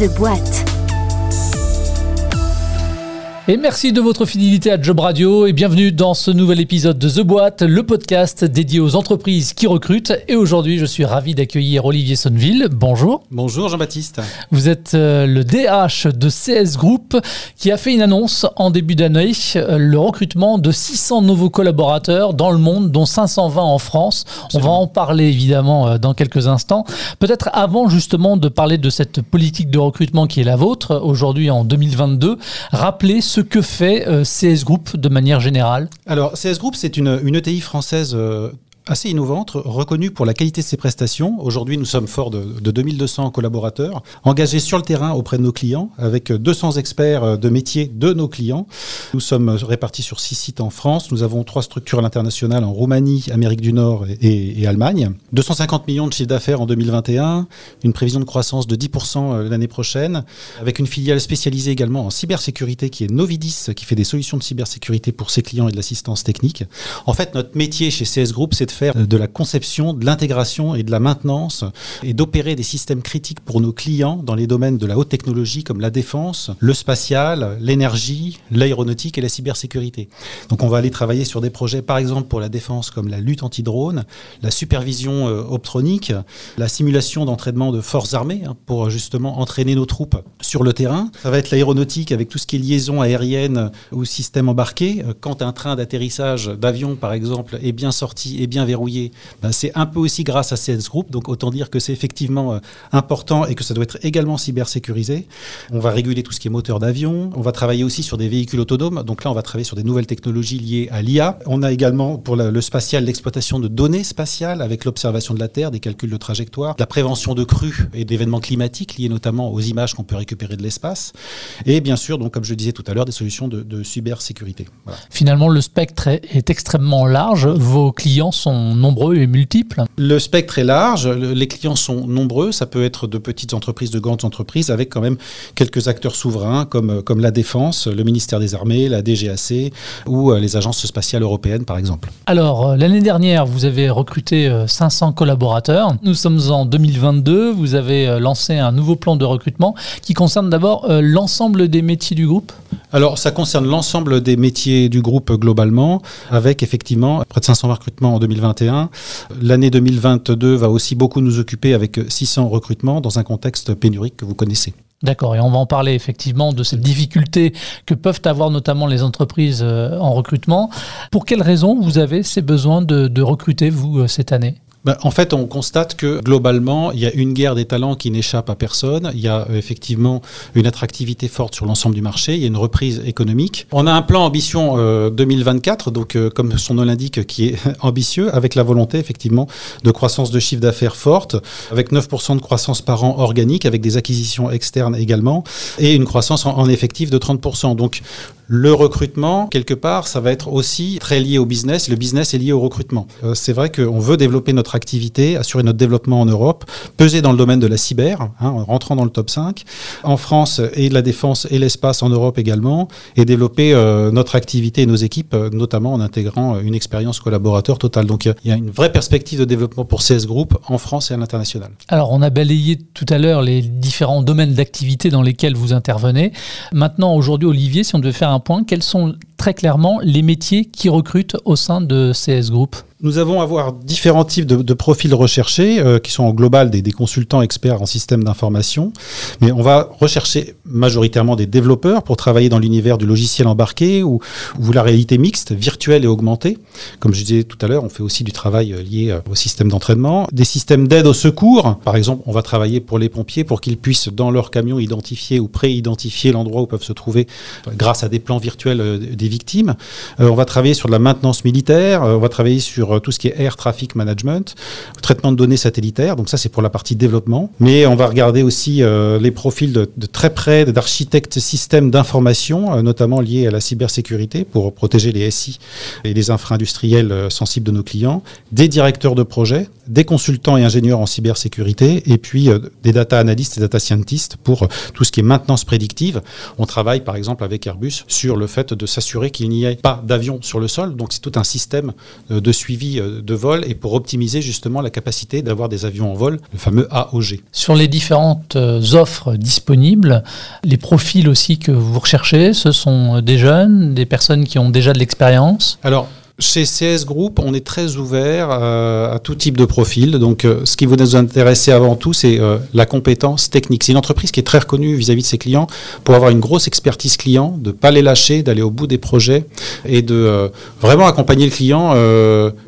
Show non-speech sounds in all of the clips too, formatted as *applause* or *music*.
The Boîte. Et merci de votre fidélité à Job Radio et bienvenue dans ce nouvel épisode de The Boîte, le podcast dédié aux entreprises qui recrutent. Et aujourd'hui, je suis ravi d'accueillir Olivier Sonneville. Bonjour. Bonjour Jean-Baptiste. Vous êtes euh, le DH de CS Group qui a fait une annonce en début d'année, euh, le recrutement de 600 nouveaux collaborateurs dans le monde, dont 520 en France. On va en parler évidemment euh, dans quelques instants. Peut-être avant justement de parler de cette politique de recrutement qui est la vôtre aujourd'hui en 2022, rappelez ce que fait euh, CS Group de manière générale? Alors, CS Group, c'est une, une ETI française euh, assez innovante, reconnue pour la qualité de ses prestations. Aujourd'hui, nous sommes forts de, de 2200 collaborateurs, engagés sur le terrain auprès de nos clients, avec 200 experts de métier de nos clients. Nous sommes répartis sur six sites en France. Nous avons trois structures à l'international en Roumanie, Amérique du Nord et, et Allemagne. 250 millions de chiffre d'affaires en 2021, une prévision de croissance de 10% l'année prochaine, avec une filiale spécialisée également en cybersécurité qui est Novidis, qui fait des solutions de cybersécurité pour ses clients et de l'assistance technique. En fait, notre métier chez CS Group, c'est de de la conception, de l'intégration et de la maintenance et d'opérer des systèmes critiques pour nos clients dans les domaines de la haute technologie comme la défense, le spatial, l'énergie, l'aéronautique et la cybersécurité. Donc on va aller travailler sur des projets par exemple pour la défense comme la lutte anti-drone, la supervision euh, optronique, la simulation d'entraînement de forces armées hein, pour justement entraîner nos troupes sur le terrain. Ça va être l'aéronautique avec tout ce qui est liaison aérienne ou système embarqué. Quand un train d'atterrissage d'avion par exemple est bien sorti et bien verrouillé, ben c'est un peu aussi grâce à CS Group. Donc autant dire que c'est effectivement euh, important et que ça doit être également cybersécurisé. On va réguler tout ce qui est moteur d'avion. On va travailler aussi sur des véhicules autonomes. Donc là, on va travailler sur des nouvelles technologies liées à l'IA. On a également pour le spatial l'exploitation de données spatiales avec l'observation de la Terre, des calculs de trajectoire, la prévention de crues et d'événements climatiques liés notamment aux images qu'on peut récupérer de l'espace. Et bien sûr, donc comme je disais tout à l'heure, des solutions de, de cybersécurité. Finalement, le spectre est extrêmement large. Vos clients sont nombreux et multiples. Le spectre est large, les clients sont nombreux, ça peut être de petites entreprises, de grandes entreprises, avec quand même quelques acteurs souverains comme, comme la Défense, le ministère des Armées, la DGAC ou les agences spatiales européennes par exemple. Alors, l'année dernière, vous avez recruté 500 collaborateurs. Nous sommes en 2022, vous avez lancé un nouveau plan de recrutement qui concerne d'abord l'ensemble des métiers du groupe. Alors, ça concerne l'ensemble des métiers du groupe globalement, avec effectivement près de 500 recrutements en 2021. L'année 2022 va aussi beaucoup nous occuper avec 600 recrutements dans un contexte pénurique que vous connaissez. D'accord, et on va en parler effectivement de ces difficultés que peuvent avoir notamment les entreprises en recrutement. Pour quelles raisons vous avez ces besoins de, de recruter, vous, cette année? Ben, en fait, on constate que globalement, il y a une guerre des talents qui n'échappe à personne. Il y a euh, effectivement une attractivité forte sur l'ensemble du marché. Il y a une reprise économique. On a un plan ambition euh, 2024, donc euh, comme son nom l'indique, qui est *laughs* ambitieux, avec la volonté effectivement de croissance de chiffre d'affaires forte, avec 9% de croissance par an organique, avec des acquisitions externes également, et une croissance en, en effectif de 30%. Donc le recrutement, quelque part, ça va être aussi très lié au business. Le business est lié au recrutement. Euh, c'est vrai qu'on veut développer notre activité, assurer notre développement en Europe, peser dans le domaine de la cyber, hein, en rentrant dans le top 5, en France et la défense et l'espace en Europe également, et développer euh, notre activité et nos équipes, euh, notamment en intégrant une expérience collaborateur totale. Donc il y a une vraie perspective de développement pour CS Group en France et à l'international. Alors on a balayé tout à l'heure les différents domaines d'activité dans lesquels vous intervenez. Maintenant, aujourd'hui, Olivier, si on devait faire un point, quels sont très clairement les métiers qui recrutent au sein de CS Group nous avons à voir différents types de, profils recherchés euh, qui sont en global des, des, consultants experts en système d'information, mais on va rechercher majoritairement des développeurs pour travailler dans l'univers du logiciel embarqué ou, ou, la réalité mixte, virtuelle et augmentée. Comme je disais tout à l'heure, on fait aussi du travail euh, lié euh, au système d'entraînement, des systèmes d'aide au secours. Par exemple, on va travailler pour les pompiers pour qu'ils puissent dans leur camion identifier ou pré-identifier l'endroit où peuvent se trouver grâce à des plans virtuels des victimes. Euh, on va travailler sur de la maintenance militaire, on va travailler sur tout ce qui est air traffic management, traitement de données satellitaires. Donc ça, c'est pour la partie développement. Mais on va regarder aussi euh, les profils de, très près d'architectes systèmes d'information, euh, notamment liés à la cybersécurité pour protéger les SI et les infra-industriels euh, sensibles de nos clients, des directeurs de projet, des consultants et ingénieurs en cybersécurité, et puis euh, des data analystes et data scientists pour tout ce qui est maintenance prédictive. On travaille par exemple avec Airbus sur le fait de s'assurer s'assurer qu'il n'y ait pas d'avion sur le sol. Donc c'est tout un système de suivi de vol et pour optimiser justement la capacité d'avoir des avions en vol, le fameux AOG. Sur les différentes offres disponibles, les profils aussi que vous recherchez, ce sont des jeunes, des personnes qui ont déjà de l'expérience? Alors, chez CS Group, on est très ouvert euh, à tout type de profil. Donc, euh, ce qui vous nous intéresser avant tout, c'est euh, la compétence technique. C'est une entreprise qui est très reconnue vis-à-vis de ses clients pour avoir une grosse expertise client, de pas les lâcher, d'aller au bout des projets et de vraiment accompagner le client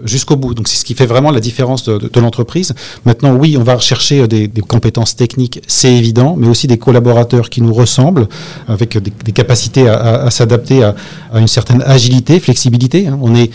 jusqu'au bout. Donc, c'est ce qui fait vraiment la différence de, l'entreprise. Maintenant, oui, on va rechercher des, compétences techniques, c'est évident, mais aussi des collaborateurs qui nous ressemblent, avec des, capacités à, s'adapter à, une certaine agilité, flexibilité. Hein. On est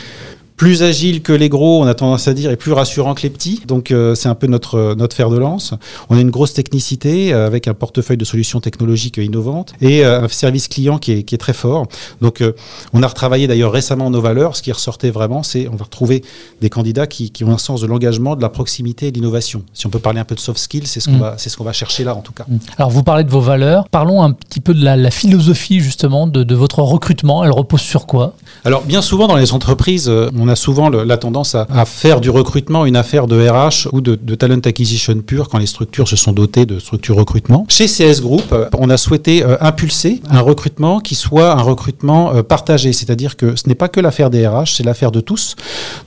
plus agile que les gros, on a tendance à dire, et plus rassurant que les petits. Donc euh, c'est un peu notre, notre fer de lance. On a une grosse technicité euh, avec un portefeuille de solutions technologiques innovantes et euh, un service client qui est, qui est très fort. Donc on a retravaillé d'ailleurs récemment nos valeurs. Ce qui ressortait vraiment, c'est on va retrouver des candidats qui, qui, ont un sens de l'engagement, de la proximité et de l'innovation. Si on peut parler un peu de soft skills, c'est ce qu'on mm. va, c'est ce qu'on va chercher là en tout cas. Mm. Alors vous parlez de vos valeurs. Parlons un petit peu de la, la philosophie justement de, de, votre recrutement. Elle repose sur quoi? Alors bien souvent dans les entreprises, on on a souvent la tendance à, faire du recrutement une affaire de RH ou de, talent acquisition pure quand les structures se sont dotées de structures recrutement. Chez CS Group, euh, on a souhaité euh, impulser un recrutement qui soit un recrutement euh, partagé, c'est-à-dire que ce n'est pas que l'affaire des RH, c'est l'affaire de tous.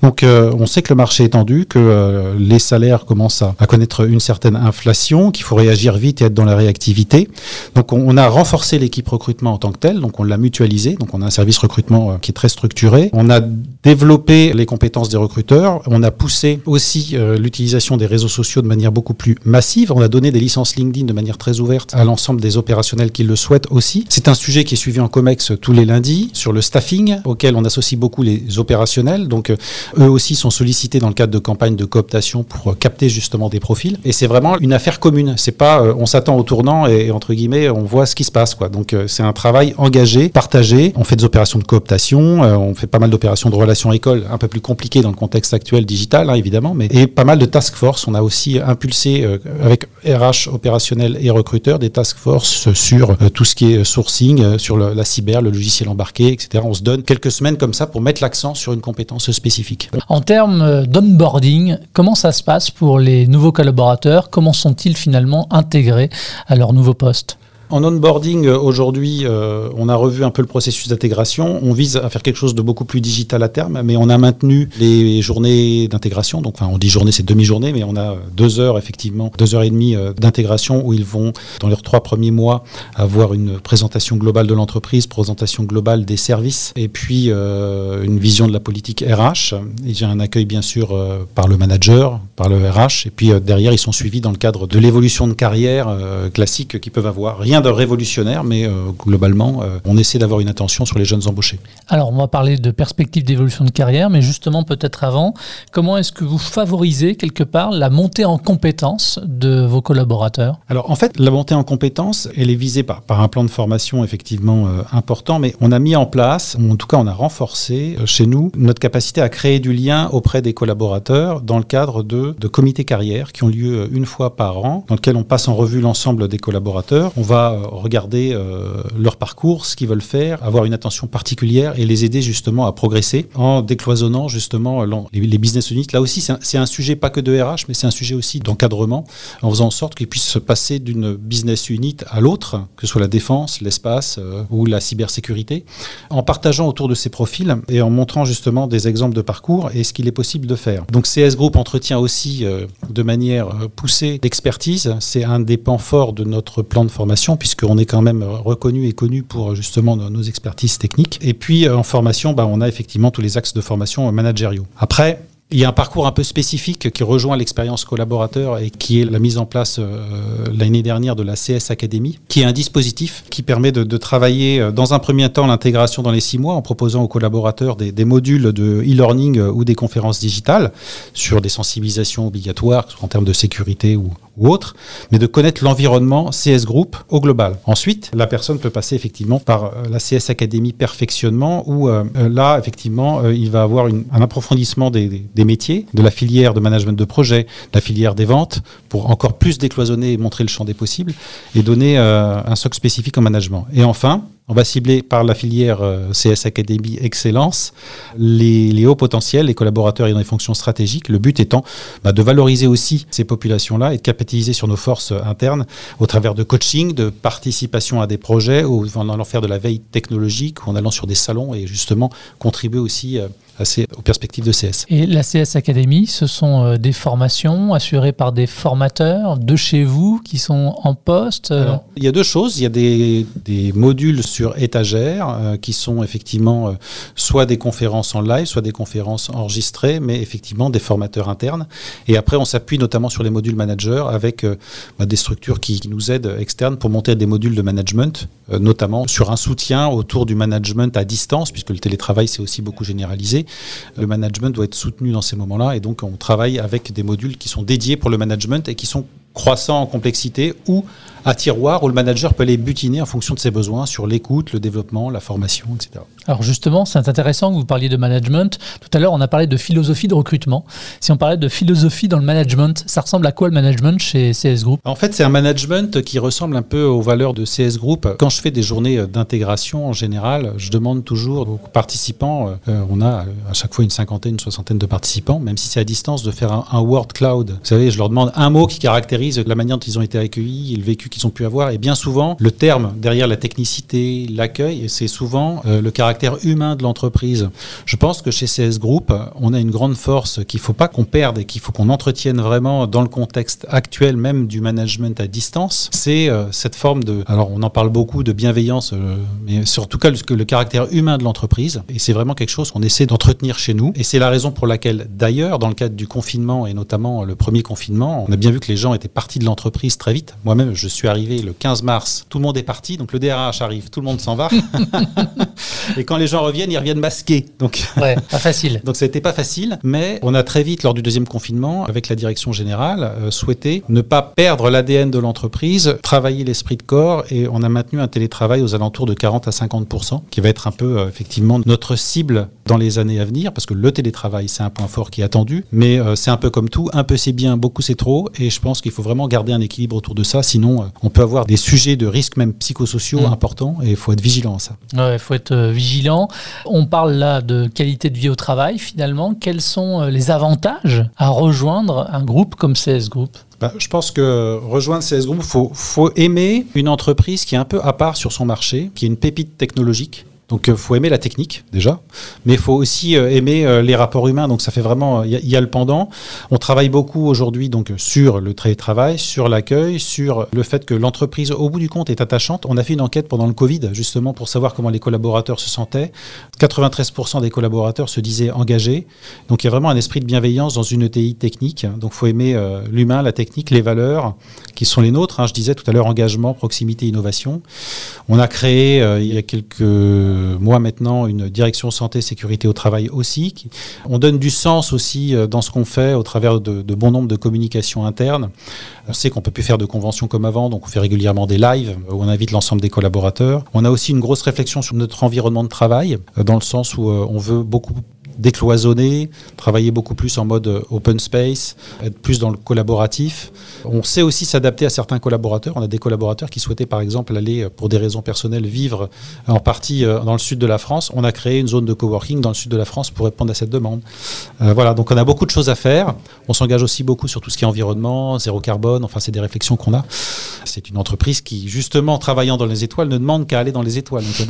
Donc on sait que le marché est tendu, que les salaires commencent à, connaître une certaine inflation, qu'il faut réagir vite et être dans la réactivité. Donc on, a renforcé l'équipe recrutement en tant que telle, donc on l'a mutualisé, donc on a un service recrutement qui est très structuré. On a développé les compétences des recruteurs. On a poussé aussi euh, l'utilisation des réseaux sociaux de manière beaucoup plus massive. On a donné des licences LinkedIn de manière très ouverte à l'ensemble des opérationnels qui le souhaitent aussi. C'est un sujet qui est suivi en COMEX tous les lundis sur le staffing auquel on associe beaucoup les opérationnels. Donc euh, eux aussi sont sollicités dans le cadre de campagnes de cooptation pour euh, capter justement des profils. Et c'est vraiment une affaire commune. C'est pas on s'attend au tournant et, entre guillemets on voit ce qui se passe quoi. Donc c'est un travail engagé, partagé. On fait des opérations de cooptation, on fait pas mal d'opérations de relations école un peu plus compliqué dans le contexte actuel digital, hein, évidemment, mais et pas mal de task force. On a aussi impulsé euh, avec RH opérationnel et recruteur des task force sur euh, tout ce qui est sourcing, euh, sur la cyber, le logiciel embarqué, etc. On se donne quelques semaines comme ça pour mettre l'accent sur une compétence spécifique. En termes d'onboarding, comment ça se passe pour les nouveaux collaborateurs? Comment sont-ils finalement intégrés à leur nouveau poste? En onboarding, euh, aujourd'hui, euh, on a revu un peu le processus d'intégration. On vise à faire quelque chose de beaucoup plus digital à terme, mais on a maintenu les journées d'intégration. Donc, enfin, on dit journée, c'est demi-journée, mais on a deux heures, effectivement, deux heures et demie euh, d'intégration où ils vont, dans leurs trois premiers mois, avoir une présentation globale de l'entreprise, présentation globale des services, et puis une vision de la politique RH. Et j'ai un accueil, bien sûr, par le manager, par le RH, et puis derrière, ils sont suivis dans le cadre de l'évolution de carrière classique qu'ils peuvent avoir. Rien de révolutionnaire, mais euh, globalement, euh, on essaie d'avoir une attention sur les jeunes embauchés. Alors, on va parler de perspectives d'évolution de carrière, mais justement, peut-être avant, comment est-ce que vous favorisez quelque part la montée en compétences de vos collaborateurs? Alors, en fait, la montée en compétences, elle est visée par, par un plan de formation effectivement euh, important, mais on a mis en place, ou en tout cas, on a renforcé chez nous notre capacité à créer du lien auprès des collaborateurs dans le cadre de, de comités carrière qui ont lieu une fois par an, dans lequel on passe en revue l'ensemble des collaborateurs. On va euh, regarder euh, leur parcours, ce qu'ils veulent faire, avoir une attention particulière et les aider justement à progresser en décloisonnant justement les, business units. Là aussi, c'est un, sujet pas que de RH, mais c'est un sujet aussi d'encadrement, en faisant en sorte qu'ils puissent se passer d'une business unit à l'autre, que ce soit la défense, l'espace euh, ou la cybersécurité, en partageant autour de ces profils et en montrant justement des exemples de parcours et ce qu'il est possible de faire. Donc CS Group entretient aussi de manière poussée l'expertise. C'est un des pans forts de notre plan de formation puisqu'on est quand même reconnu et connu pour justement nos expertises techniques. Et puis euh, en formation, bah, on a effectivement tous les axes de formation managériaux. Après, il y a un parcours un peu spécifique qui rejoint l'expérience collaborateur et qui est la mise en place euh, l'année dernière de la CS Academy, qui est un dispositif qui permet de, travailler euh, dans un premier temps l'intégration dans les six mois en proposant aux collaborateurs des, modules de e-learning ou des conférences digitales sur des sensibilisations obligatoires en termes de sécurité ou, ou autre, mais de connaître l'environnement CS Group au global. Ensuite, la personne peut passer effectivement par euh, la CS Academy perfectionnement, où euh, euh, là, effectivement, il va avoir un approfondissement des, métiers, de la filière de management de projet, de la filière des ventes, pour encore plus décloisonner et montrer le champ des possibles, et donner un socle spécifique en management. Et enfin, On va cibler par la filière euh, CS Academy Excellence les, hauts potentiels, les collaborateurs ayant des fonctions stratégiques. Le but étant bah, de valoriser aussi ces populations-là et de capitaliser sur nos forces internes au travers de coaching, de participation à des projets ou en allant faire de la veille technologique ou en allant sur des salons et justement contribuer aussi euh, aux perspectives de CS. Et la CS Academy, ce sont euh, des formations assurées par des formateurs de chez vous qui sont en poste Il y a deux choses. Il y a des, modules sur étagère euh, qui sont effectivement soit des conférences en live, soit des conférences enregistrées, mais effectivement des formateurs internes. Et après, on s'appuie notamment sur les modules managers avec bah, des structures qui, nous aident externes pour monter des modules de management, notamment sur un soutien autour du management à distance, puisque le télétravail s'est aussi beaucoup généralisé. Le management doit être soutenu dans ces moments-là et donc on travaille avec des modules qui sont dédiés pour le management et qui sont croissants en complexité ou à tiroir où le manager peut les butiner en fonction de ses besoins sur l'écoute, le développement, la formation, etc. Alors justement, c'est intéressant que vous parliez de management. Tout à l'heure, on a parlé de philosophie de recrutement. Si on parlait de philosophie dans le management, ça ressemble à quoi le management chez CS Group? En fait, c'est un management qui ressemble un peu aux valeurs de CS Group. Quand je fais des journées d'intégration en général, je demande toujours aux participants, euh, on a à chaque fois une cinquantaine, une soixantaine de participants, même si c'est à distance, de faire un, un word cloud. Vous savez, je leur demande un mot qui caractérise la manière dont ils ont été accueillis, le vécu qu'ils ont pu avoir. Et bien souvent, le terme derrière la technicité, l'accueil, c'est souvent euh, le caractère humain de l'entreprise. Je pense que chez CS Group, on a une grande force qu'il ne faut pas qu'on perde et qu'il faut qu'on entretienne vraiment dans le contexte actuel même du management à distance. C'est euh, cette forme de... Alors on en parle beaucoup de bienveillance, euh, mais surtout le, le caractère humain de l'entreprise. Et c'est vraiment quelque chose qu'on essaie d'entretenir chez nous. Et c'est la raison pour laquelle, d'ailleurs, dans le cadre du confinement et notamment le premier confinement, on a bien vu que les gens étaient partis de l'entreprise très vite. Moi-même, je suis arrivé le 15 mars, tout le monde est parti, donc le DRH arrive, tout le monde s'en va. *laughs* et quand les gens reviennent, ils reviennent masqués. Donc, ouais, pas facile. *laughs* donc ça n'était pas facile, mais on a très vite, lors du deuxième confinement, avec la direction générale, euh, souhaité ne pas perdre l'ADN de l'entreprise, travailler l'esprit de corps, et on a maintenu un télétravail aux alentours de 40 à 50 qui va être un peu euh, effectivement notre cible dans les années à venir, parce que le télétravail, c'est un point fort qui est attendu, mais euh, c'est un peu comme tout, un peu c'est bien, beaucoup c'est trop, et je pense qu'il faut vraiment garder un équilibre autour de ça, sinon on peut avoir des sujets de risque même psychosociaux mm. importants et il faut être vigilant à ça. il faut être euh, vigilant. On parle là de qualité de vie au travail finalement. Quels sont euh, les avantages à rejoindre un groupe comme CS Group? Bah, je pense que rejoindre CS Group, il faut, faut aimer une entreprise qui est un peu à part sur son marché, qui est une pépite technologique, donc il euh, faut aimer la technique déjà, mais il faut aussi euh, aimer euh, les rapports humains. Donc ça fait vraiment, il y, a le pendant. On travaille beaucoup aujourd'hui donc sur le télétravail, sur l'accueil, sur le fait que l'entreprise au bout du compte est attachante. On a fait une enquête pendant le Covid justement pour savoir comment les collaborateurs se sentaient. 93% des collaborateurs se disaient engagés. Donc il y a vraiment un esprit de bienveillance dans une ETI technique. Donc faut aimer l'humain, la technique, les valeurs qui sont les nôtres. Hein. Je disais tout à l'heure engagement, proximité, innovation. On a créé il y a quelques moi maintenant une direction santé sécurité au travail aussi. on donne du sens aussi euh, dans ce qu'on fait au travers de, bon nombre de communications internes. On sait qu'on peut plus faire de conventions comme avant, donc on fait régulièrement des lives où on invite l'ensemble des collaborateurs. On a aussi une grosse réflexion sur notre environnement de travail, euh, dans le sens où euh, on veut beaucoup décloisonner, travailler beaucoup plus en mode euh, open space, être plus dans le collaboratif. On sait aussi s'adapter à certains collaborateurs. On a des collaborateurs qui souhaitaient par exemple aller, euh, pour des raisons personnelles, vivre en partie euh, dans le sud de la France. On a créé une zone de coworking dans le sud de la France pour répondre à cette demande. voilà, donc on a beaucoup de choses à faire. On s'engage aussi beaucoup sur tout ce qui est environnement, zéro carbone. Enfin, c'est des réflexions qu'on a. C'est une entreprise qui, justement, travaillant dans les étoiles, ne demande qu'à aller dans les étoiles. Donc il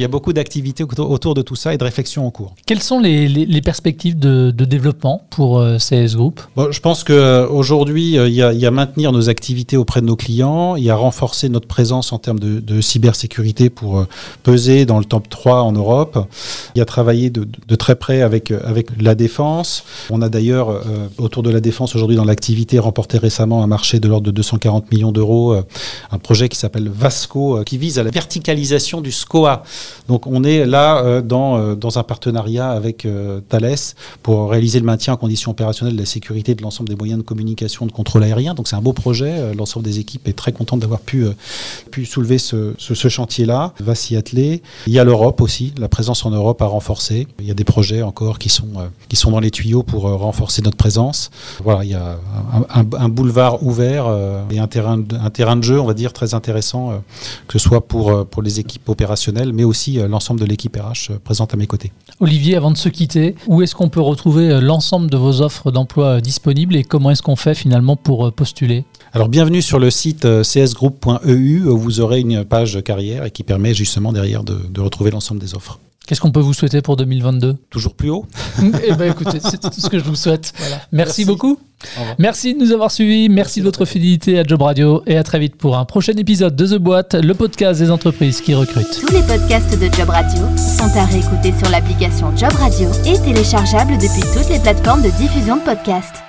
y a beaucoup *laughs* *laughs* d'activités autour de tout ça et de réflexions en cours. Quelles sont les, perspectives de, développement pour euh, CS Group? Je pense qu'aujourd'hui, euh, il y, a maintenir nos activités auprès de nos clients, il y a renforcer notre présence en termes de, cybersécurité pour euh, peser dans le top 3 en Europe. Il y a travailler de, très près avec, avec la défense. On a d'ailleurs, autour de la défense aujourd'hui dans l'activité, remporté récemment un marché de l'ordre de 240 millions d'euros, un projet qui s'appelle Vasco, qui vise à la verticalisation du SCOA. Donc on est là dans, dans un partenariat avec Thales pour réaliser le maintien en conditions opérationnelles de la sécurité de l'ensemble des moyens de communication de contrôle aérien. Donc c'est un beau projet. L'ensemble des équipes est très contente d'avoir pu, pu soulever ce, chantier-là, va s'y atteler. Il y a l'Europe aussi, la présence en Europe a renforcé. Il y a des projets encore qui sont, dans les tuyaux pour renforcer notre présence. Voilà, il y a un, boulevard ouvert et un terrain, un terrain de jeu, on va dire, très intéressant, que ce soit pour, pour les équipes opérationnelles, mais aussi l'ensemble de l'équipe RH présente à mes côtés. Olivier, avant de se quitter, où est-ce qu'on peut retrouver l'ensemble de vos offres d'emploi disponibles et comment est-ce qu'on fait finalement pour postuler? Alors bienvenue sur le site csgroup.eu où vous aurez une page carrière et qui permet justement derrière de, de retrouver l'ensemble des offres. Qu'est-ce qu'on peut vous souhaiter pour 2022 Toujours plus haut *laughs* Eh bien écoutez, c'est tout ce que je vous souhaite. Merci, beaucoup. Merci de nous avoir suivis. Merci, de votre fidélité à Job Radio et à très vite pour un prochain épisode de The Boîte, le podcast des entreprises qui recrutent. Tous les podcasts de Job Radio sont à réécouter sur l'application Job Radio et téléchargeables depuis toutes les plateformes de diffusion de podcasts.